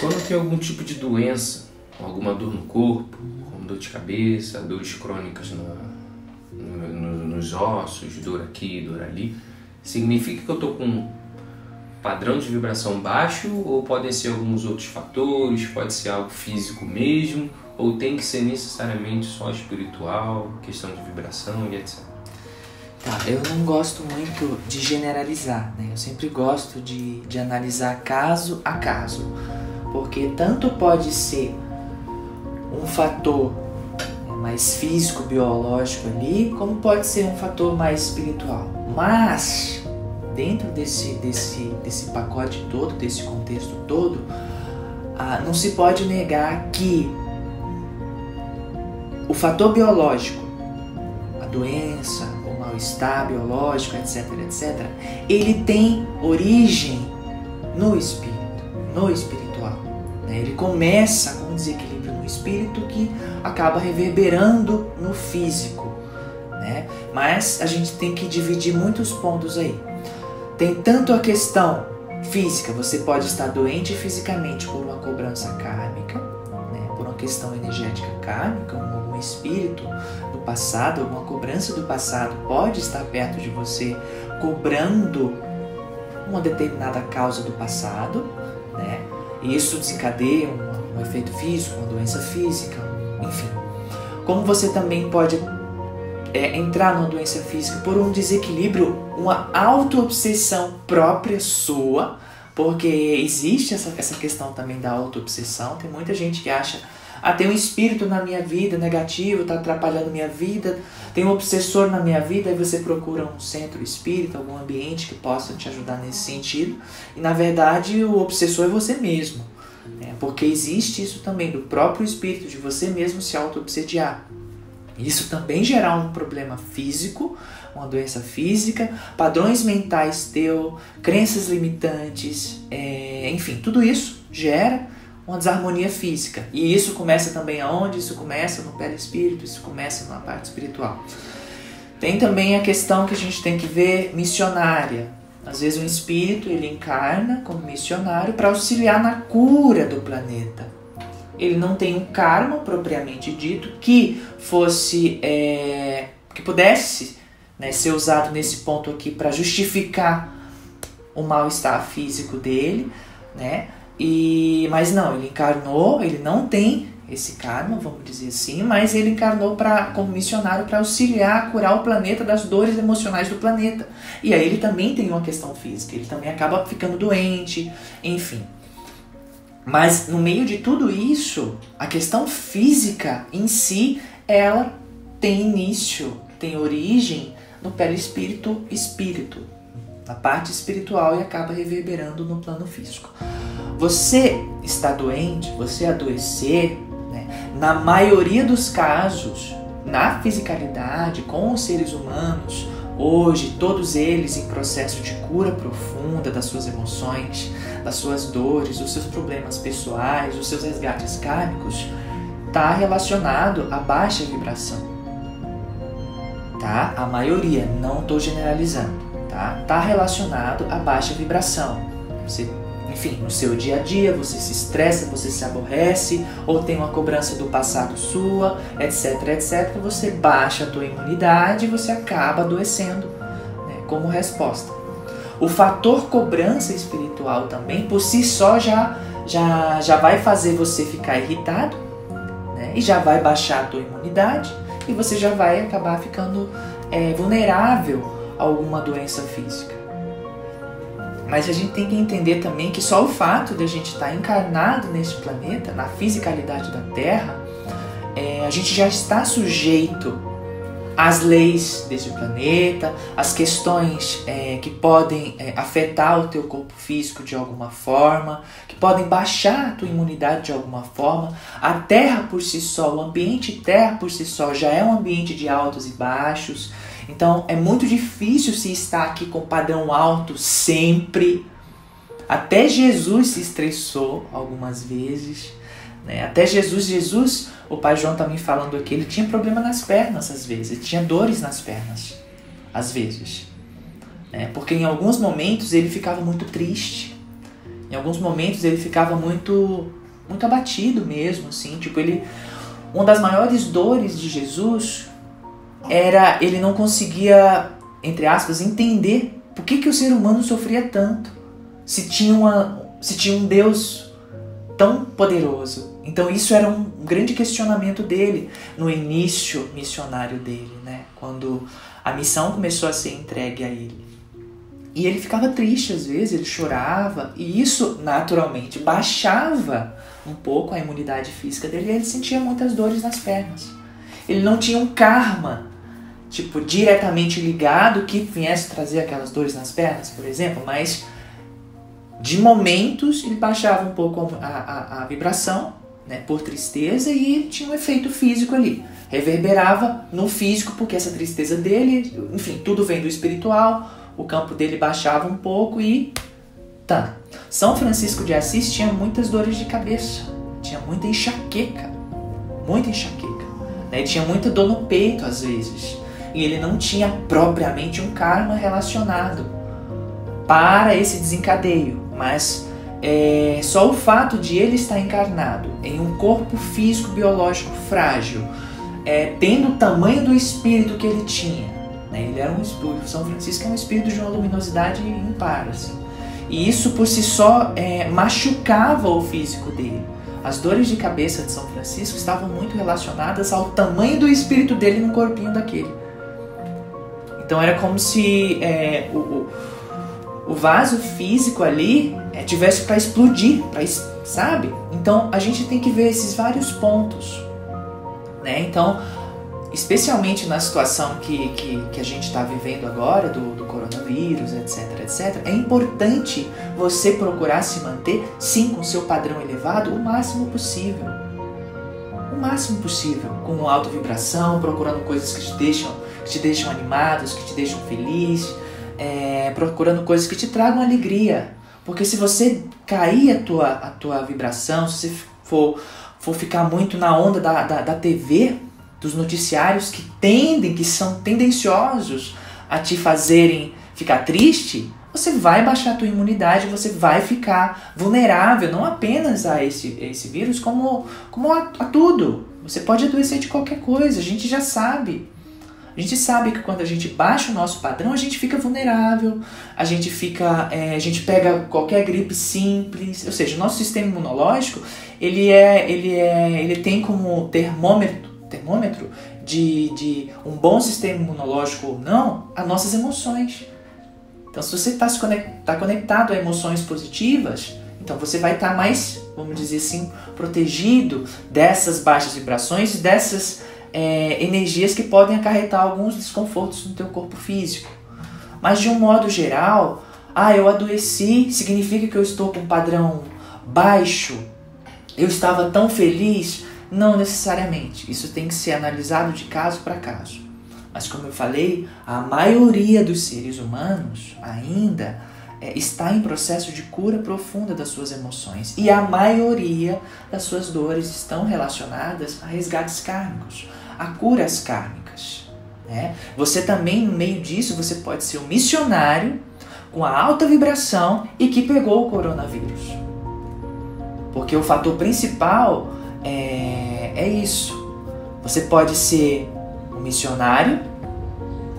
Quando tem algum tipo de doença, alguma dor no corpo, como dor de cabeça, dores crônicas no, nos ossos, dor aqui, dor ali, significa que eu estou com um padrão de vibração baixo ou podem ser alguns outros fatores, pode ser algo físico mesmo, ou tem que ser necessariamente só espiritual, questão de vibração e etc. Tá, eu não gosto muito de generalizar, né? Eu sempre gosto de, de analisar caso a caso, porque tanto pode ser um fator mais físico, biológico ali, como pode ser um fator mais espiritual. Mas dentro desse, desse, desse pacote todo, desse contexto todo, ah, não se pode negar que o fator biológico, a doença, o mal-estar biológico, etc, etc, ele tem origem no espírito, no espiritual. Né? Ele começa com um desequilíbrio no espírito que acaba reverberando no físico. Né? Mas a gente tem que dividir muitos pontos aí. Tem tanto a questão física, você pode estar doente fisicamente por uma cobrança kármica, né? por uma questão energética kármica, um, um espírito do passado, alguma cobrança do passado pode estar perto de você cobrando uma determinada causa do passado, né? E isso desencadeia um, um efeito físico, uma doença física, enfim. Como você também pode é, entrar numa doença física por um desequilíbrio, uma auto-obsessão própria sua, porque existe essa, essa questão também da auto-obsessão. Tem muita gente que acha, ah, tem um espírito na minha vida negativo, está atrapalhando minha vida, tem um obsessor na minha vida, aí você procura um centro espírita, algum ambiente que possa te ajudar nesse sentido. E na verdade o obsessor é você mesmo. Né? Porque existe isso também, do próprio espírito, de você mesmo se auto-obsediar. Isso também gerar um problema físico, uma doença física, padrões mentais teu, crenças limitantes, é, enfim, tudo isso gera uma desarmonia física. E isso começa também aonde? Isso começa no perispírito, isso começa na parte espiritual. Tem também a questão que a gente tem que ver missionária. Às vezes um espírito ele encarna como missionário para auxiliar na cura do planeta ele não tem um karma propriamente dito que fosse é, que pudesse né, ser usado nesse ponto aqui para justificar o mal-estar físico dele, né? E mas não, ele encarnou, ele não tem esse karma, vamos dizer assim, mas ele encarnou para como missionário para auxiliar curar o planeta das dores emocionais do planeta. E aí ele também tem uma questão física, ele também acaba ficando doente, enfim. Mas no meio de tudo isso, a questão física em si, ela tem início, tem origem no perispírito espírito, na parte espiritual e acaba reverberando no plano físico. Você está doente, você adoecer, né, na maioria dos casos, na fisicalidade, com os seres humanos, hoje, todos eles em processo de cura profunda das suas emoções, das suas dores, dos seus problemas pessoais, dos seus resgates kármicos, está relacionado à baixa vibração. Tá? A maioria, não estou generalizando, tá? Tá relacionado à baixa vibração. Você, enfim, no seu dia a dia você se estressa, você se aborrece, ou tem uma cobrança do passado sua, etc, etc. Você baixa a tua imunidade e você acaba adoecendo né, como resposta. O fator cobrança espiritual também, por si só, já, já, já vai fazer você ficar irritado né? e já vai baixar a tua imunidade e você já vai acabar ficando é, vulnerável a alguma doença física. Mas a gente tem que entender também que só o fato de a gente estar encarnado neste planeta, na fisicalidade da Terra, é, a gente já está sujeito as leis desse planeta, as questões é, que podem é, afetar o teu corpo físico de alguma forma, que podem baixar a tua imunidade de alguma forma. A Terra por si só, o ambiente Terra por si só já é um ambiente de altos e baixos. Então é muito difícil se estar aqui com padrão alto sempre. Até Jesus se estressou algumas vezes. Né? Até Jesus, Jesus, o pai João tá me falando aqui, ele tinha problema nas pernas às vezes, ele tinha dores nas pernas, às vezes. Né? Porque em alguns momentos ele ficava muito triste. Em alguns momentos ele ficava muito muito abatido mesmo, assim, tipo ele uma das maiores dores de Jesus era ele não conseguia, entre aspas, entender por que, que o ser humano sofria tanto se tinha, uma, se tinha um Deus tão poderoso. Então isso era um grande questionamento dele no início missionário dele, né? Quando a missão começou a ser entregue a ele. E ele ficava triste às vezes, ele chorava, e isso naturalmente baixava um pouco a imunidade física dele e ele sentia muitas dores nas pernas. Ele não tinha um karma, tipo, diretamente ligado que viesse trazer aquelas dores nas pernas, por exemplo, mas de momentos ele baixava um pouco a, a, a vibração, né, por tristeza, e tinha um efeito físico ali. Reverberava no físico, porque essa tristeza dele, enfim, tudo vem do espiritual, o campo dele baixava um pouco e. Tá. São Francisco de Assis tinha muitas dores de cabeça, tinha muita enxaqueca, muita enxaqueca. Né? Tinha muita dor no peito às vezes. E ele não tinha propriamente um karma relacionado para esse desencadeio, mas é, só o fato de ele estar encarnado em um corpo físico biológico frágil, é, tendo o tamanho do espírito que ele tinha, né? ele era um espírito, São Francisco é um espírito de uma luminosidade impar, assim. e isso por si só é, machucava o físico dele. As dores de cabeça de São Francisco estavam muito relacionadas ao tamanho do espírito dele no corpinho daquele. Então era como se é, o, o vaso físico ali é, tivesse para explodir, pra, sabe? Então a gente tem que ver esses vários pontos, né? Então, especialmente na situação que, que, que a gente está vivendo agora, do, do coronavírus, etc, etc, é importante você procurar se manter, sim, com seu padrão elevado, o máximo possível. O máximo possível, com alta vibração, procurando coisas que te deixam, que te deixam animados, que te deixam feliz, é, procurando coisas que te tragam alegria. Porque se você cair a tua, a tua vibração, se você for, for ficar muito na onda da, da, da TV, dos noticiários que tendem, que são tendenciosos a te fazerem ficar triste, você vai baixar a tua imunidade, você vai ficar vulnerável não apenas a esse, a esse vírus, como, como a, a tudo. Você pode adoecer de qualquer coisa, a gente já sabe. A gente sabe que quando a gente baixa o nosso padrão, a gente fica vulnerável, a gente fica, é, a gente pega qualquer gripe simples, ou seja, o nosso sistema imunológico ele é, ele é, ele tem como termômetro, termômetro de, de um bom sistema imunológico ou não, as nossas emoções. Então, se você está tá conectado a emoções positivas, então você vai estar tá mais, vamos dizer assim, protegido dessas baixas vibrações, dessas é, energias que podem acarretar alguns desconfortos no teu corpo físico. Mas de um modo geral, ah, eu adoeci, significa que eu estou com um padrão baixo, eu estava tão feliz? Não necessariamente. Isso tem que ser analisado de caso para caso. Mas como eu falei, a maioria dos seres humanos ainda é, está em processo de cura profunda das suas emoções. E a maioria das suas dores estão relacionadas a resgates kármicos a curas kármicas. Né? Você também, no meio disso, você pode ser um missionário com a alta vibração e que pegou o coronavírus. Porque o fator principal é, é isso. Você pode ser um missionário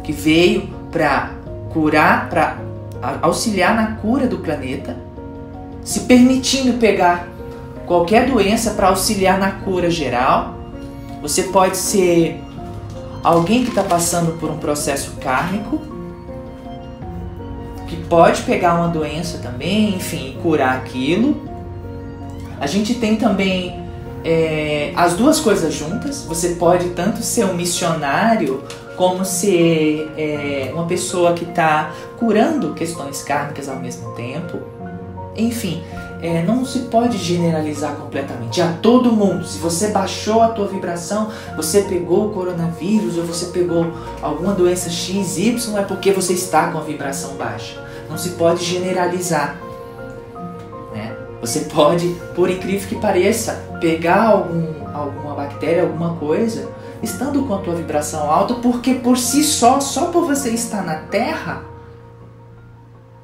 que veio para curar, para auxiliar na cura do planeta, se permitindo pegar qualquer doença para auxiliar na cura geral você pode ser alguém que está passando por um processo kármico, que pode pegar uma doença também, enfim, curar aquilo. A gente tem também é, as duas coisas juntas. Você pode tanto ser um missionário como ser é, uma pessoa que está curando questões kármicas ao mesmo tempo. Enfim, é, não se pode generalizar completamente a todo mundo. Se você baixou a tua vibração, você pegou o coronavírus ou você pegou alguma doença X, Y, é porque você está com a vibração baixa. Não se pode generalizar. Né? Você pode, por incrível que pareça, pegar algum, alguma bactéria, alguma coisa, estando com a tua vibração alta, porque por si só, só por você estar na Terra,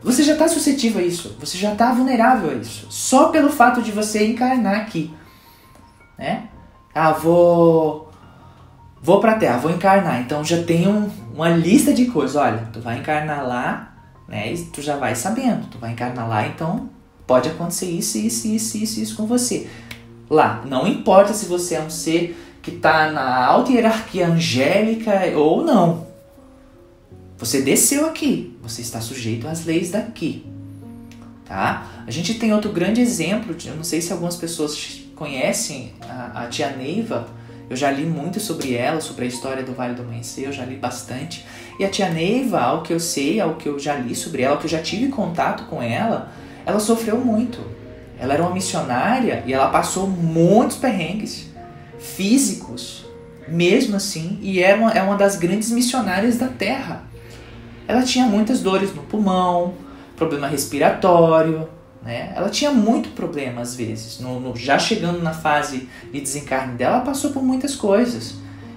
você já está suscetível a isso, você já está vulnerável a isso, só pelo fato de você encarnar aqui, né? Ah, vou vou para a Terra, vou encarnar, então já tem um, uma lista de coisas, olha, tu vai encarnar lá, né? E tu já vai sabendo, tu vai encarnar lá, então pode acontecer isso, isso, isso, isso, isso com você. Lá, não importa se você é um ser que está na alta hierarquia angélica ou não. Você desceu aqui, você está sujeito às leis daqui. Tá? A gente tem outro grande exemplo, eu não sei se algumas pessoas conhecem a, a tia Neiva, eu já li muito sobre ela, sobre a história do Vale do Amanhecer, eu já li bastante. E a tia Neiva, ao que eu sei, ao que eu já li sobre ela, ao que eu já tive contato com ela, ela sofreu muito. Ela era uma missionária e ela passou muitos perrengues físicos, mesmo assim, e era uma, é uma das grandes missionárias da Terra. Ela tinha muitas dores no pulmão, problema respiratório, né? Ela tinha muito problema às vezes. No, no, já chegando na fase de desencarne dela, ela passou por muitas coisas.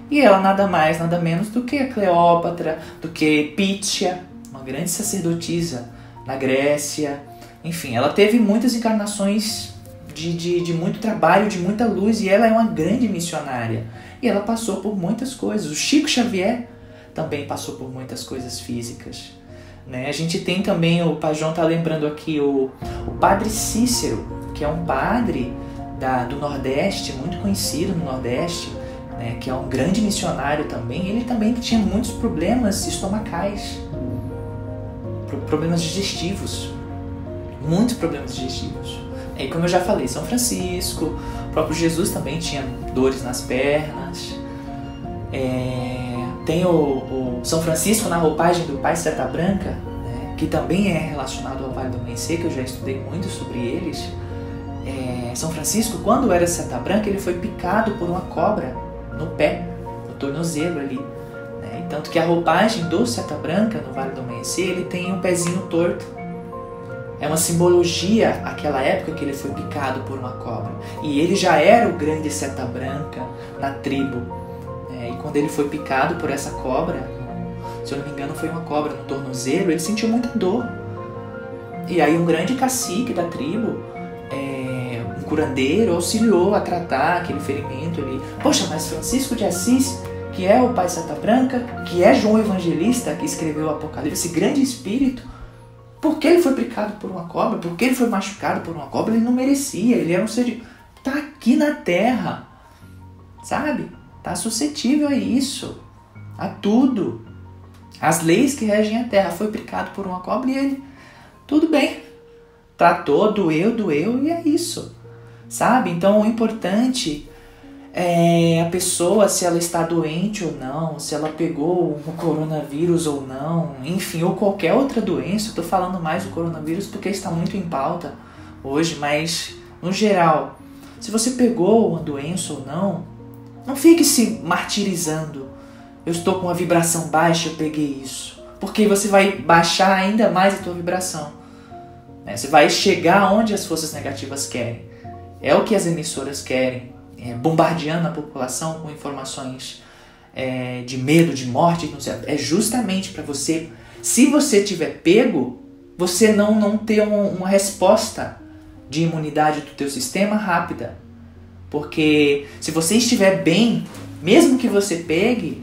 E ela nada mais, nada menos do que a Cleópatra, do que Pítia, uma grande sacerdotisa na Grécia. Enfim, ela teve muitas encarnações de, de, de muito trabalho, de muita luz, e ela é uma grande missionária. E ela passou por muitas coisas. O Chico Xavier também passou por muitas coisas físicas. Né? A gente tem também, o Pai João está lembrando aqui, o, o Padre Cícero, que é um padre da, do Nordeste, muito conhecido no Nordeste, né? que é um grande missionário também. Ele também tinha muitos problemas estomacais, problemas digestivos, muitos problemas digestivos. E como eu já falei, São Francisco, o próprio Jesus também tinha dores nas pernas. É, tem o, o, São Francisco na roupagem do Pai Seta Branca, né, que também é relacionado ao Vale do Amanhecer, que eu já estudei muito sobre eles. É, São Francisco, quando era Seta Branca, ele foi picado por uma cobra no pé, no tornozelo ali. Né, tanto que a roupagem do Seta Branca no Vale do Amanhecer, ele tem um pezinho torto é uma simbologia aquela época que ele foi picado por uma cobra. E ele já era o grande seta branca na tribo. Quando ele foi picado por essa cobra, se eu não me engano foi uma cobra no tornozelo, ele sentiu muita dor. E aí um grande cacique da tribo, é, um curandeiro, auxiliou a tratar aquele ferimento. Ele, poxa, mas Francisco de Assis, que é o pai Seta Branca, que é João Evangelista, que escreveu o Apocalipse, esse grande espírito, porque ele foi picado por uma cobra? Porque ele foi machucado por uma cobra? Ele não merecia. Ele era um ser de... Tá aqui na terra. Sabe? Tá suscetível a isso. A tudo. As leis que regem a terra. Foi picado por uma cobra e ele... Tudo bem. Tratou, doeu, doeu e é isso. Sabe? Então o importante é, a pessoa, se ela está doente ou não, se ela pegou o coronavírus ou não, enfim, ou qualquer outra doença. Estou falando mais do coronavírus porque está muito em pauta hoje, mas no geral, se você pegou uma doença ou não, não fique se martirizando. Eu estou com uma vibração baixa, eu peguei isso. Porque você vai baixar ainda mais a tua vibração. Né? Você vai chegar onde as forças negativas querem. É o que as emissoras querem é, bombardeando a população com informações é, de medo, de morte, é justamente para você, se você tiver pego, você não, não ter uma, resposta de imunidade do teu sistema rápida. Porque se você estiver bem, mesmo que você pegue,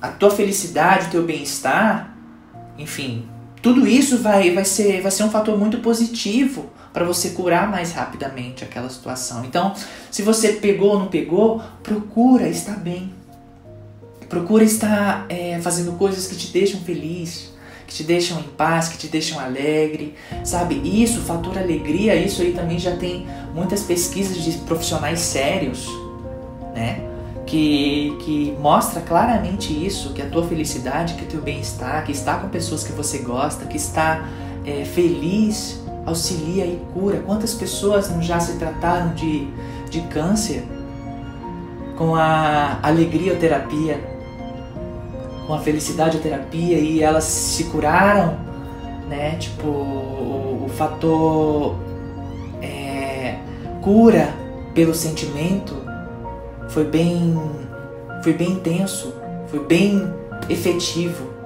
a tua felicidade, o teu bem-estar, enfim, tudo isso vai, vai, ser, vai ser um fator muito positivo para você curar mais rapidamente aquela situação. Então, se você pegou ou não pegou, procura estar bem. Procura estar é, fazendo coisas que te deixam feliz, que te deixam em paz, que te deixam alegre, sabe? Isso, fator alegria, isso aí também já tem muitas pesquisas de profissionais sérios, né? Que, que mostra claramente isso, que a tua felicidade, que o teu bem-estar, que está com pessoas que você gosta, que está é, feliz auxilia e cura. Quantas pessoas não já se trataram de, de câncer com a alegria terapia, com a felicidade terapia e elas se curaram, né? Tipo, o, o fator é, cura pelo sentimento foi bem, foi bem intenso, foi bem efetivo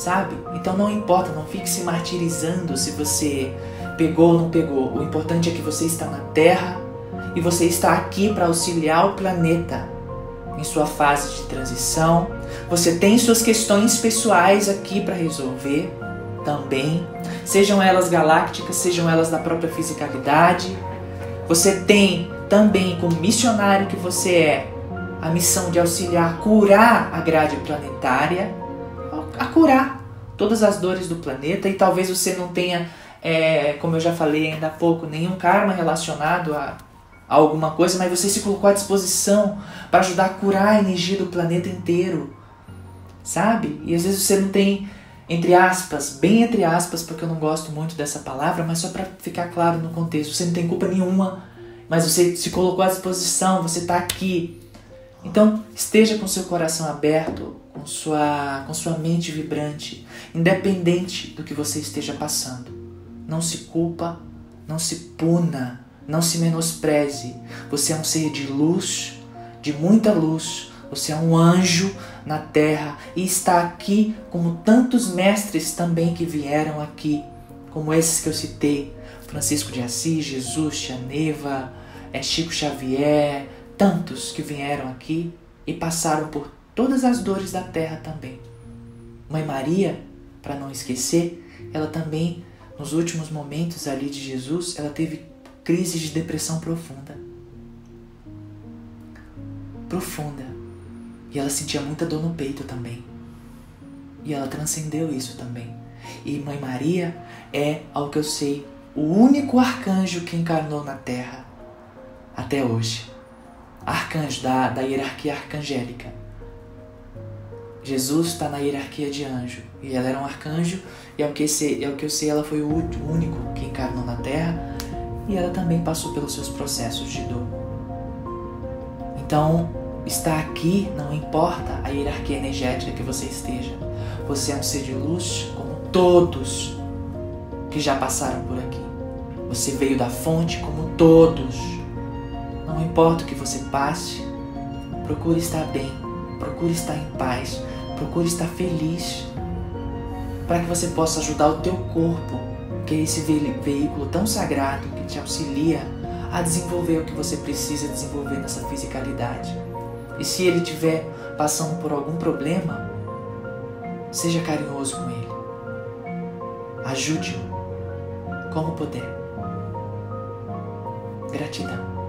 sabe? Então não importa, não fique se martirizando se você pegou ou não pegou. O importante é que você está na Terra e você está aqui para auxiliar o planeta em sua fase de transição. Você tem suas questões pessoais aqui para resolver também, sejam elas galácticas, sejam elas da própria fisicalidade. Você tem também, como missionário que você é, a missão de auxiliar, curar a grade planetária, a curar todas as dores do planeta. E talvez você não tenha, é, como eu já falei ainda há pouco, nenhum karma relacionado a, a alguma coisa, mas você se colocou à disposição para ajudar a curar a energia do planeta inteiro, sabe? E às vezes você não tem entre aspas, bem entre aspas, porque eu não gosto muito dessa palavra, mas só para ficar claro no contexto, você não tem culpa nenhuma, mas você se colocou à disposição, você está aqui. Então, esteja com seu coração aberto, com sua, com sua mente vibrante, independente do que você esteja passando. Não se culpa, não se puna, não se menospreze. Você é um ser de luz, de muita luz. Você é um anjo na terra e está aqui como tantos mestres também que vieram aqui, como esses que eu citei: Francisco de Assis, Jesus, Tia Neva, é Chico Xavier, tantos que vieram aqui e passaram por todas as dores da terra também. Mãe Maria, para não esquecer, ela também, nos últimos momentos ali de Jesus, ela teve crise de depressão profunda. Profunda. E ela sentia muita dor no peito também. E ela transcendeu isso também. E Mãe Maria é, ao que eu sei, o único arcanjo que encarnou na Terra até hoje. Arcanjo da, da hierarquia arcangélica. Jesus está na hierarquia de anjo. E ela era um arcanjo, e ao que, sei, ao que eu sei, ela foi o único que encarnou na Terra. E ela também passou pelos seus processos de dor. Então, está aqui não importa a hierarquia energética que você esteja. Você é um ser de luz como todos que já passaram por aqui. Você veio da fonte como todos. Não importa o que você passe, procure estar bem, procure estar em paz, procure estar feliz, para que você possa ajudar o teu corpo, que é esse veículo tão sagrado que te auxilia a desenvolver o que você precisa desenvolver nessa fisicalidade. E se ele estiver passando por algum problema, seja carinhoso com ele. Ajude-o como puder. Gratidão.